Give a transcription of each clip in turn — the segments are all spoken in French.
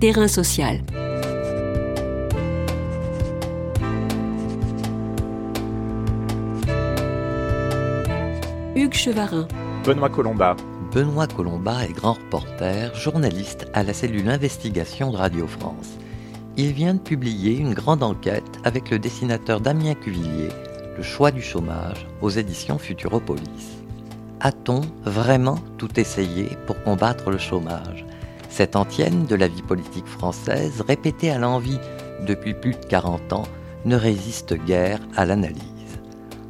Terrain social. Hugues Chevarin. Benoît Colombat. Benoît Colombat est grand reporter, journaliste à la cellule investigation de Radio France. Il vient de publier une grande enquête avec le dessinateur Damien Cuvillier, Le choix du chômage, aux éditions Futuropolis. A-t-on vraiment tout essayé pour combattre le chômage? Cette antienne de la vie politique française, répétée à l'envie depuis plus de 40 ans, ne résiste guère à l'analyse.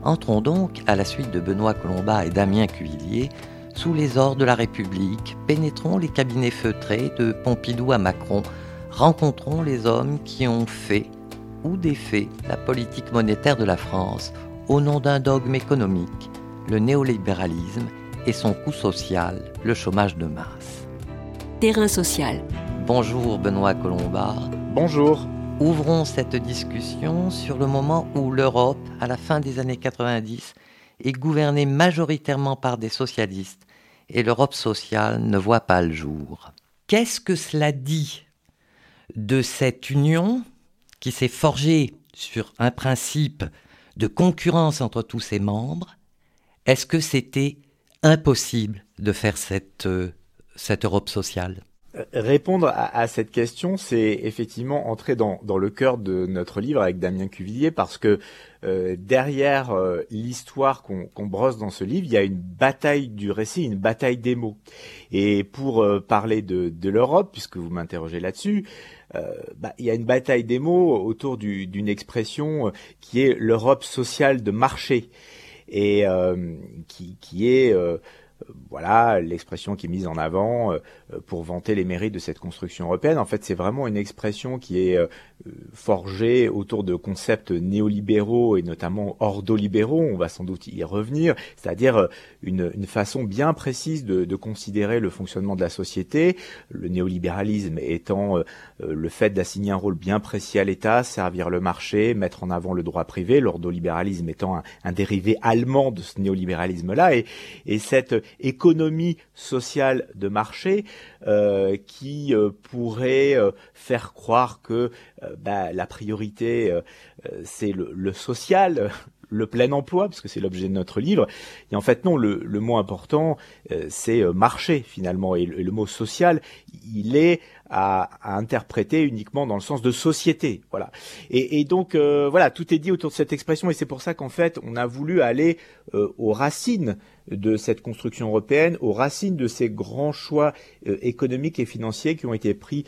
Entrons donc, à la suite de Benoît Colombat et Damien Cuvillier, sous les ors de la République, pénétrons les cabinets feutrés de Pompidou à Macron, rencontrons les hommes qui ont fait ou défait la politique monétaire de la France au nom d'un dogme économique, le néolibéralisme et son coût social, le chômage de masse. Terrain social. Bonjour Benoît Colombat. Bonjour. Ouvrons cette discussion sur le moment où l'Europe, à la fin des années 90, est gouvernée majoritairement par des socialistes et l'Europe sociale ne voit pas le jour. Qu'est-ce que cela dit de cette union qui s'est forgée sur un principe de concurrence entre tous ses membres? Est-ce que c'était impossible de faire cette, euh, cette Europe sociale? Répondre à, cette question, c'est effectivement entrer dans, le cœur de notre livre avec Damien Cuvillier, parce que euh, derrière euh, l'histoire qu'on brosse dans ce livre, il y a une bataille du récit, une bataille des mots. Et pour euh, parler de, l'Europe, puisque vous m'interrogez là-dessus, bah, il y a une bataille des mots autour d'une expression qui est l'Europe sociale de marché, et qui est voilà l'expression qui est mise en avant euh, pour vanter les mérites de cette construction européenne. En fait, c'est vraiment une expression qui est euh, forgée autour de concepts néolibéraux et notamment ordolibéraux. On va sans doute y revenir, c'est-à-dire euh, une, façon bien précise de, considérer le fonctionnement de la société. Le néolibéralisme étant le fait d'assigner un rôle bien précis à l'État, servir le marché, mettre en avant le droit privé. L'ordolibéralisme étant un, dérivé allemand de ce néolibéralisme-là, et cette économie sociale de marché euh, qui euh, pourrait euh, faire croire que bah, la priorité c'est le, social, le plein emploi, parce que c'est l'objet de notre livre. Et en fait, non, le, mot important, c'est marché finalement. Et le, mot social, il est à, interpréter uniquement dans le sens de société. Voilà. Et, donc, voilà, tout est dit autour de cette expression. Et c'est pour ça qu'en fait, on a voulu aller aux racines de cette construction européenne, aux racines de ces grands choix euh, économiques et financiers qui ont été pris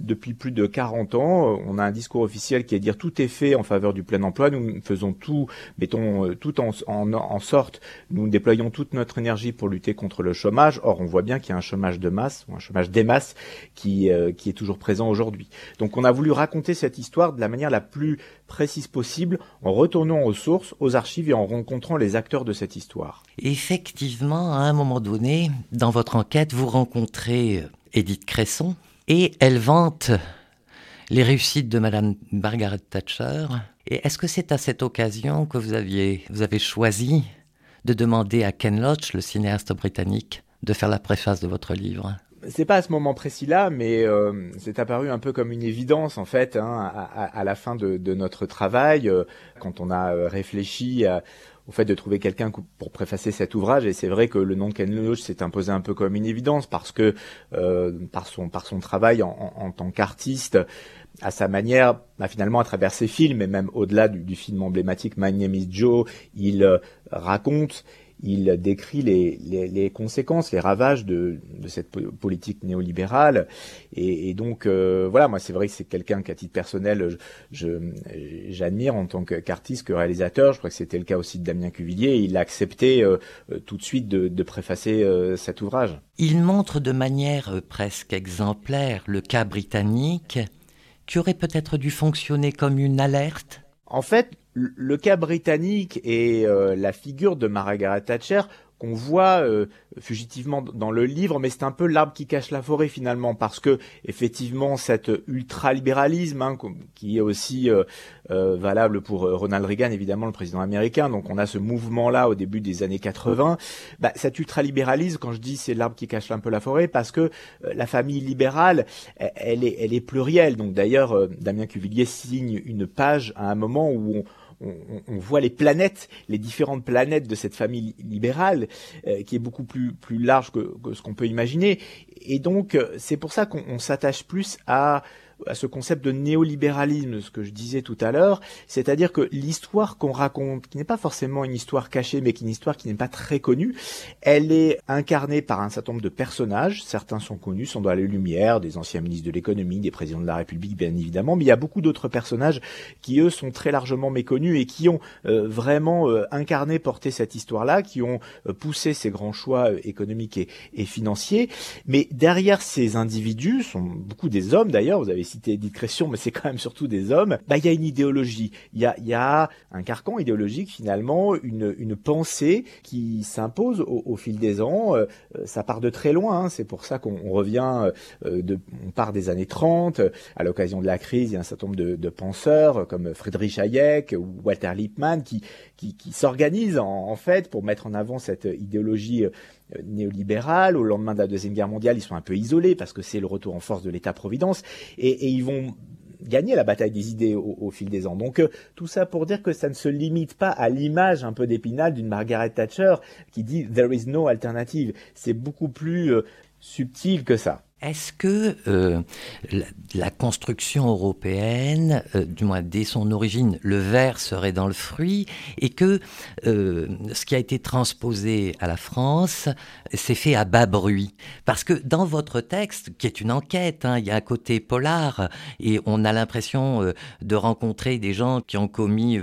depuis plus de 40 ans. On a un discours officiel qui est de dire tout est fait en faveur du plein emploi. Nous faisons tout, mettons euh, tout en, en, sorte, nous déployons toute notre énergie pour lutter contre le chômage. Or, on voit bien qu'il y a un chômage de masse, un chômage des masses, qui, euh, qui est toujours présent aujourd'hui. Donc, on a voulu raconter cette histoire de la manière la plus précise possible, en retournant aux sources, aux archives et en rencontrant les acteurs de cette histoire. Effectivement, à un moment donné, dans votre enquête, vous rencontrez Edith Cresson, et elle vante les réussites de Madame Margaret Thatcher. Et est-ce que c'est à cette occasion que vous aviez, vous avez choisi de demander à Ken Loach, le cinéaste britannique, de faire la préface de votre livre? C'est pas à ce moment précis-là, mais euh, c'est apparu un peu comme une évidence en fait hein, à, la fin de, notre travail, euh, quand on a euh, réfléchi à, au fait de trouver quelqu'un pour préfacer cet ouvrage. Et c'est vrai que le nom de Ken Loach s'est imposé un peu comme une évidence parce que euh, par son par son travail en, en, tant qu'artiste, à sa manière, bah, finalement à travers ses films et même au-delà du, film emblématique My Name Is Joe, il euh, raconte il décrit les, conséquences, les ravages de, cette politique néolibérale. Et, donc, euh, voilà, moi, c'est vrai que c'est quelqu'un qu'à titre personnel, j'admire en tant qu'artiste, que réalisateur. Je crois que c'était le cas aussi de Damien Cuvillier. il a accepté euh, tout de suite de, de préfacer cet ouvrage. Il montre de manière presque exemplaire le cas britannique qui aurait peut-être dû fonctionner comme une alerte? En fait, le cas britannique et euh, la figure de Margaret Thatcher qu'on voit euh, fugitivement dans le livre, mais c'est un peu l'arbre qui cache la forêt finalement, parce que effectivement cet ultralibéralisme, hein, qui est aussi euh, euh, valable pour Ronald Reagan, évidemment le président américain, donc on a ce mouvement-là au début des années 80, bah, cet ultralibéralisme, quand je dis c'est l'arbre qui cache un peu la forêt, parce que la famille libérale, elle est, elle est plurielle. Donc d'ailleurs, Damien Cuvillier signe une page à un moment où on, on, voit les planètes, les différentes planètes de cette famille libérale, euh, qui est beaucoup plus, plus large que, que ce qu'on peut imaginer. Et donc, euh, c'est pour ça qu'on s'attache plus à à ce concept de néolibéralisme, ce que je disais tout à l'heure, c'est-à-dire que l'histoire qu'on raconte, qui n'est pas forcément une histoire cachée, mais qui est une histoire qui n'est pas très connue, elle est incarnée par un certain nombre de personnages, certains sont connus, sont dans les lumières, des anciens ministres de l'économie, des présidents de la République, bien évidemment, mais il y a beaucoup d'autres personnages qui, eux, sont très largement méconnus et qui ont euh, vraiment euh, incarné, porté cette histoire-là, qui ont euh, poussé ces grands choix économiques et, et financiers. Mais derrière ces individus, sont beaucoup des hommes d'ailleurs, vous avez cité Edith Cresson, mais c'est quand même surtout des hommes, bah, il y a une idéologie, il y a, y a un carcan idéologique finalement, une, une pensée qui s'impose au, fil des ans. Euh, ça part de très loin, hein, c'est pour ça qu'on revient, euh, de, on part des années 30, à l'occasion de la crise, il y a un certain nombre de, penseurs comme Friedrich Hayek ou Walter Lippmann qui, qui, s'organisent en, en, fait pour mettre en avant cette idéologie euh, néolibérale. Au lendemain de la Deuxième Guerre mondiale, ils sont un peu isolés parce que c'est le retour en force de l'État-providence. Et, et, ils vont gagner la bataille des idées au, fil des ans. Donc euh, tout ça pour dire que ça ne se limite pas à l'image un peu d'épinal d'une Margaret Thatcher qui dit There is no alternative. C'est beaucoup plus euh, subtil que ça. Est-ce que euh, la, construction européenne, euh, du moins dès son origine, le verre serait dans le fruit et que euh, ce qui a été transposé à la France s'est fait à bas bruit? Parce que dans votre texte, qui est une enquête, hein, il y a un côté polar et on a l'impression de rencontrer des gens qui ont commis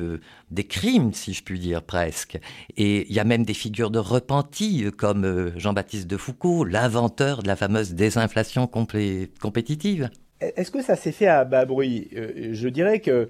des crimes, si je puis dire presque. Et il y a même des figures de repentis comme Jean-Baptiste de Foucault, l'inventeur de la fameuse désinflation compétitive. Est-ce que ça s'est fait à bas bruit? Euh, Je dirais que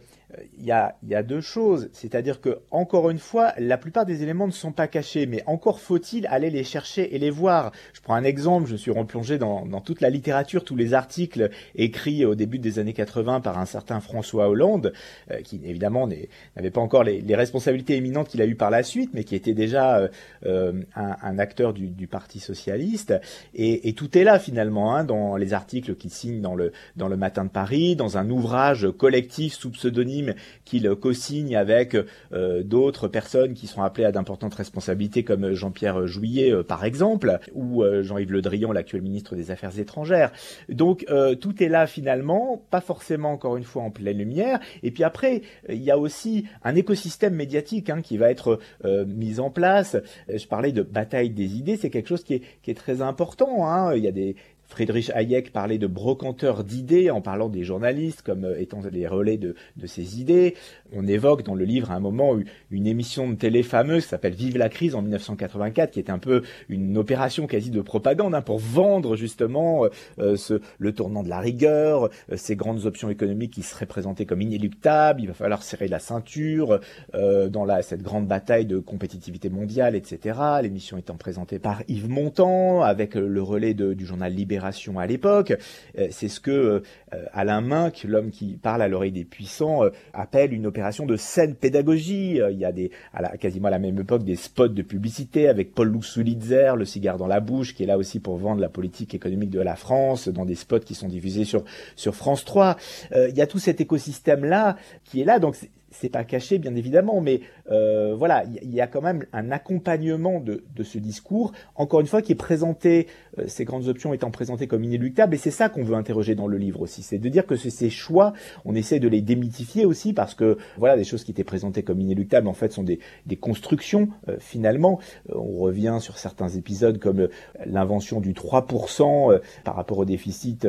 il y a, deux choses, c'est-à-dire que encore une fois, la plupart des éléments ne sont pas cachés, mais encore faut-il aller les chercher et les voir. Je prends un exemple, je suis replongé dans, toute la littérature, tous les articles écrits au début des années 80 par un certain François Hollande, euh, qui évidemment n'avait pas encore les, responsabilités éminentes qu'il a eues par la suite, mais qui était déjà euh, euh, un, acteur du, Parti socialiste. Et, tout est là finalement, hein, dans les articles qu'il signe dans le Matin de Paris, dans un ouvrage collectif sous pseudonyme qu'il co-signe avec euh, d'autres personnes qui sont appelées à d'importantes responsabilités comme Jean-Pierre Jouillet euh, par exemple ou euh, Jean-Yves Le Drian l'actuel ministre des Affaires étrangères. Donc tout est là finalement, pas forcément encore une fois en pleine lumière et puis après il y a aussi un écosystème médiatique hein, qui va être mis en place. Je parlais de bataille des idées, c'est quelque chose qui est, qui est très important. Hein. Il y a des, Friedrich Hayek parlait de brocanteurs d'idées en parlant des journalistes comme euh, étant les relais de, de ces idées. On évoque dans le livre à un moment une émission de télé fameuse qui s'appelle Vive la crise en 1984, qui est un peu une opération quasi de propagande hein, pour vendre justement euh, euh, ce, le tournant de la rigueur, ces grandes options économiques qui seraient présentées comme inéluctables. Il va falloir serrer la ceinture dans cette grande bataille de compétitivité mondiale, etc. L'émission étant présentée par Yves Montand avec le relais du journal Libération libération à l'époque. Euh, c'est ce que euh, Alain Minck, l'homme qui parle à l'oreille des puissants, euh, appelle une opération de saine pédagogie. Il y a des, à la, quasiment à la même époque des spots de publicité avec Paul Louxoulitzer, le cigare dans la bouche, qui est là aussi pour vendre la politique économique de la France, dans des spots qui sont diffusés sur, sur France 3. il y a tout cet écosystème-là qui est là. Donc c'est pas caché bien évidemment, mais euh, voilà, il y, a quand même un accompagnement de, ce discours, encore une fois, qui est présenté, euh, ces grandes options étant présentées comme inéluctables, et c'est ça qu'on veut interroger dans le livre aussi, c'est de dire que ces choix, on essaie de les démythifier aussi, parce que voilà, des choses qui étaient présentées comme inéluctables, en fait, sont des, constructions, euh, finalement. On revient sur certains épisodes comme l'invention du 3% par rapport au déficit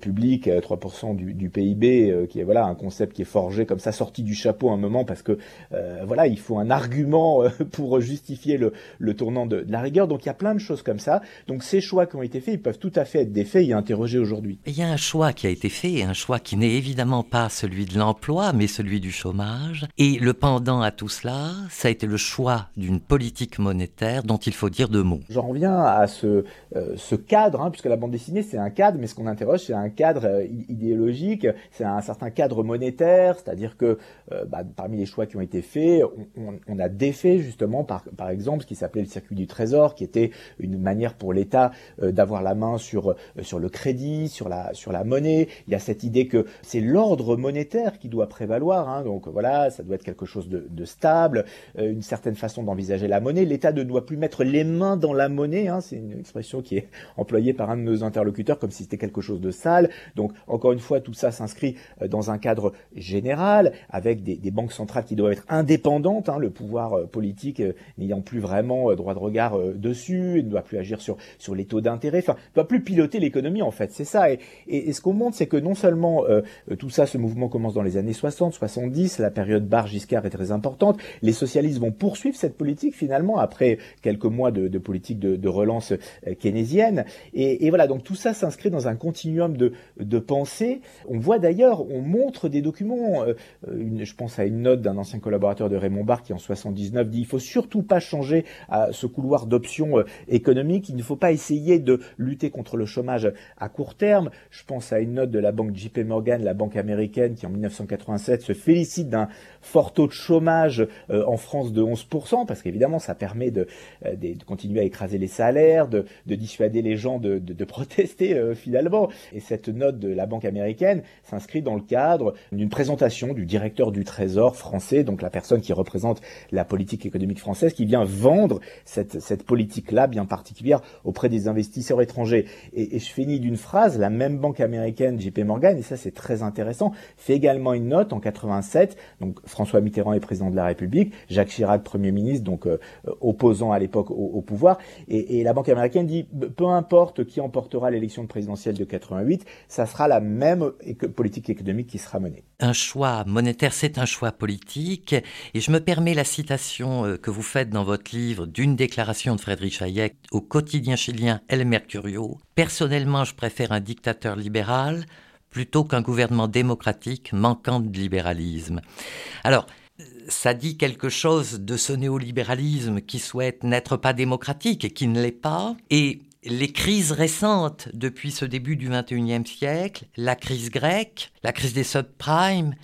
public, 3% du, du PIB, qui est voilà un concept qui est forgé comme ça, sorti du chapeau chapeau un moment parce que voilà, il faut un argument pour justifier le, le tournant de, de, la rigueur. Donc il y a plein de choses comme ça. Donc ces choix qui ont été faits, ils peuvent tout à fait être des faits et interrogés aujourd'hui. Il y a un choix qui a été fait, un choix qui n'est évidemment pas celui de l'emploi, mais celui du chômage. Et le pendant à tout cela, ça a été le choix d'une politique monétaire dont il faut dire deux mots. J'en reviens à ce, euh, ce cadre, hein, puisque la bande dessinée c'est un cadre, mais ce qu'on interroge c'est un cadre euh, idéologique, c'est un certain cadre monétaire, c'est-à-dire que euh, bah, parmi les choix qui ont été faits, on, a défait justement par, par exemple ce qui s'appelait le circuit du trésor, qui était une manière pour l'État d'avoir la main sur, sur le crédit, sur la, sur la monnaie. Il y a cette idée que c'est l'ordre monétaire qui doit prévaloir, hein, donc voilà, ça doit être quelque chose de, de stable, une certaine façon d'envisager la monnaie. L'État ne doit plus mettre les mains dans la monnaie, hein, c'est une expression qui est employée par un de nos interlocuteurs comme si c'était quelque chose de Donc encore une fois, tout ça s'inscrit euh, dans un cadre général, avec des, banques centrales qui doivent être indépendantes, hein, le pouvoir euh, politique euh, n'ayant plus vraiment droit de regard dessus, ne doit plus agir sur, sur les taux d'intérêt, enfin, ne doit plus piloter l'économie en fait, c'est ça. Et, ce qu'on montre, c'est que non seulement tout ça, ce mouvement commence dans les années 60, 70, la période Barre-Giscard est très importante, les socialistes vont poursuivre cette politique finalement après quelques mois de, politique de, relance keynésienne. Et, voilà, donc tout ça s'inscrit dans un continuum de. On voit d'ailleurs, on montre des documents. Euh, une, je pense à une note d'un ancien collaborateur de Raymond Barre qui en 79 dit il faut surtout pas changer à ce couloir d'options euh, économiques. Il ne faut pas essayer de lutter contre le chômage à court terme. Je pense à une note de la banque JP Morgan, la banque américaine, qui en 1987 se félicite d'un fort taux de chômage euh, en France de 11%, parce qu'évidemment ça permet de, euh, continuer à écraser les salaires, de, de dissuader les gens de, protester euh, finalement. Cette note de la banque américaine s'inscrit dans le cadre d'une présentation du directeur du Trésor français, donc la personne qui représente la politique économique française, qui vient vendre cette, cette politique-là bien particulière auprès des investisseurs étrangers. Et, et je finis d'une phrase, la même banque américaine, JP Morgan, et ça c'est très intéressant, fait également une note en 87, donc François Mitterrand est président de la République, Jacques Chirac Premier ministre, donc euh, opposant à l'époque au, au, pouvoir, et, et, la banque américaine dit peu importe qui emportera l'élection présidentielle de 88, ça sera la même politique économique qui sera menée. Un choix monétaire, c'est un choix politique, et je me permets la citation euh, que vous faites dans votre livre d'une déclaration de Frédéric Hayek au quotidien chilien El Mercurio. Personnellement, je préfère un dictateur libéral plutôt qu'un gouvernement démocratique manquant de libéralisme. Alors, ça dit quelque chose de ce néolibéralisme qui souhaite n'être pas démocratique et qui ne l'est pas. Et les crises récentes depuis ce début du XXIe siècle, la crise grecque, la crise des subprimes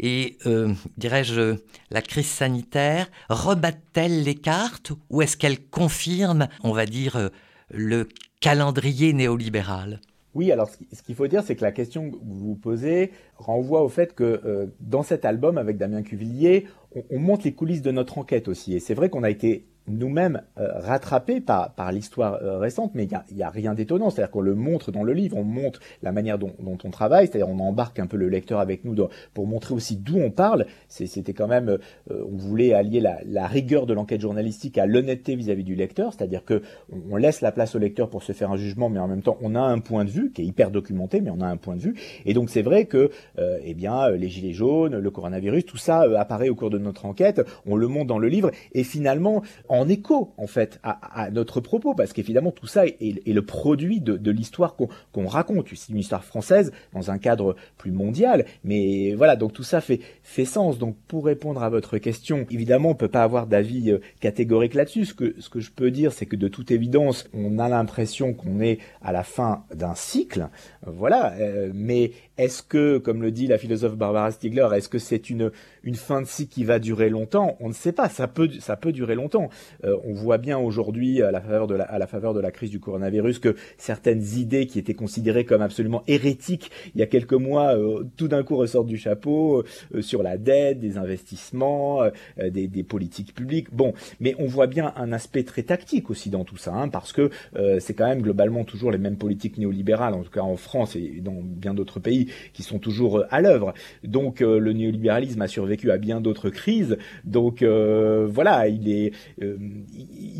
et, euh, dirais-je, la crise sanitaire, rebattent-elles les cartes ou est-ce qu'elles confirment, on va dire, euh, le calendrier néolibéral? Oui, alors ce qu'il faut dire, c'est que la question que vous vous posez renvoie au fait que euh, dans cet album avec Damien Cuvillier, on, on montre les coulisses de notre enquête aussi. Et c'est vrai qu'on a été nous-mêmes euh, rattrapés par, par l'histoire euh, récente, mais il n'y a, a, rien d'étonnant. C'est-à-dire qu'on le montre dans le livre, on montre la manière dont, on travaille, c'est-à-dire on embarque un peu le lecteur avec nous pour montrer aussi d'où on parle. C'était quand même, euh, on voulait allier la, rigueur de l'enquête journalistique à l'honnêteté vis-à-vis du lecteur, c'est-à-dire que on, laisse la place au lecteur pour se faire un jugement, mais en même temps on a un point de vue qui est hyper documenté, mais on a un point de vue. Et donc c'est vrai que, eh bien, les gilets jaunes, le coronavirus, tout ça apparaît au cours de notre enquête. On le montre dans le livre, et finalement, en écho, en fait à, notre propos, parce qu'évidemment tout ça est, le produit de, l'histoire qu'on qu raconte. C'est une histoire française dans un cadre plus mondial, mais voilà, donc tout ça fait, fait sens. Donc pour répondre à votre question, évidemment on peut pas avoir d'avis euh, catégorique là-dessus. Ce que, ce que je peux dire, c'est que de toute évidence, on a l'impression qu'on est à la fin d'un cycle, voilà. Euh, mais est-ce que, comme le dit la philosophe Barbara Stiegler, est-ce que c'est une une fin de cycle qui va durer longtemps? On ne sait pas. Ça peut ça peut durer longtemps. Euh, on voit bien aujourd'hui, à la faveur de la, à la faveur de la crise du coronavirus, que certaines idées qui étaient considérées comme absolument hérétiques il y a quelques mois, euh, tout d'un coup ressortent du chapeau euh, sur la dette, des investissements, euh, des, des, politiques publiques. Bon, mais on voit bien un aspect très tactique aussi dans tout ça, hein, parce que euh, c'est quand même globalement toujours les mêmes politiques néolibérales, en tout cas en France et dans bien d'autres pays, qui sont toujours à l'œuvre. Donc le néolibéralisme a survécu à bien d'autres crises. Donc voilà, il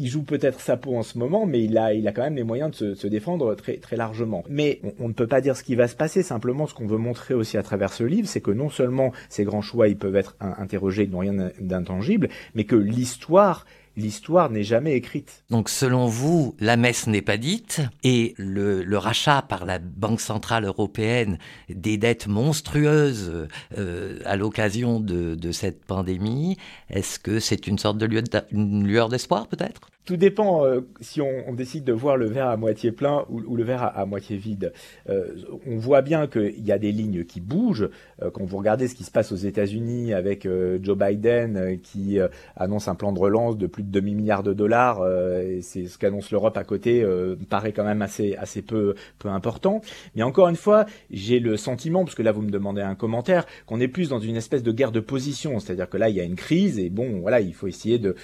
joue peut-être sa peau en ce moment, mais il a, quand même les moyens de se, défendre très, très largement. Mais on, on, ne peut pas dire ce qui va se passer. Simplement, ce qu'on veut montrer aussi à travers ce livre, c'est que non seulement ces grands choix, ils peuvent être interrogés, ils n'ont rien d'intangible, mais que l'histoire l'histoire n'est jamais écrite. Donc selon vous, la messe n'est pas dite et le, rachat par la Banque centrale européenne des dettes monstrueuses euh, à l'occasion de, de, cette pandémie, est-ce que c'est une sorte de lueur d'espoir peut-être? Tout dépend euh, si on, on, décide de voir le verre à moitié plein ou, ou le verre à, moitié vide. Euh, on voit bien qu'il y a des lignes qui bougent. Euh, quand vous regardez ce qui se passe aux États-Unis avec euh, Joe Biden euh, qui annonce un plan de relance de plus de demi milliards de dollars, et c'est ce qu'annonce l'Europe à côté, paraît quand même assez assez peu peu important. Mais encore une fois, j'ai le sentiment, parce que là vous me demandez un commentaire, qu'on est plus dans une espèce de guerre de position, c'est-à-dire que là il y a une crise et bon voilà il faut essayer de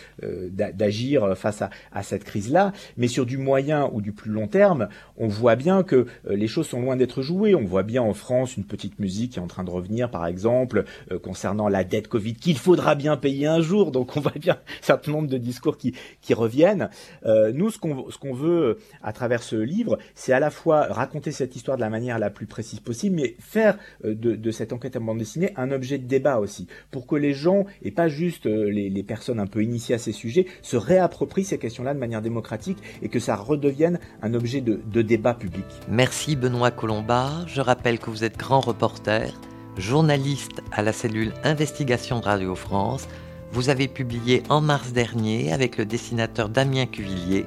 d'agir face à à, cette crise-là, mais sur du moyen ou du plus long terme, on voit bien que euh, les choses sont loin d'être jouées. On voit bien en France une petite musique qui est en train de revenir, par exemple, euh, concernant la dette Covid qu'il faudra bien payer un jour. Donc on voit bien un certain nombre de discours qui, qui reviennent. Euh, nous, ce qu'on ce veut à travers ce livre, c'est à la fois raconter cette histoire de la manière la plus précise possible, mais faire de, de cette enquête en bande dessinée un objet de débat aussi, pour que les gens, et pas juste les, les personnes un peu initiées à ces sujets, se réapproprient questions-là de manière démocratique et que ça redevienne un objet de, de débat public. Merci Benoît Colombard. Je rappelle que vous êtes grand reporter, journaliste à la cellule Investigation de Radio France. Vous avez publié en mars dernier avec le dessinateur Damien Cuvillier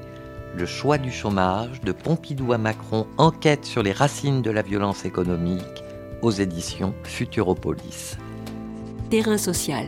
Le choix du chômage de Pompidou à Macron, enquête sur les racines de la violence économique aux éditions Futuropolis. Terrain social.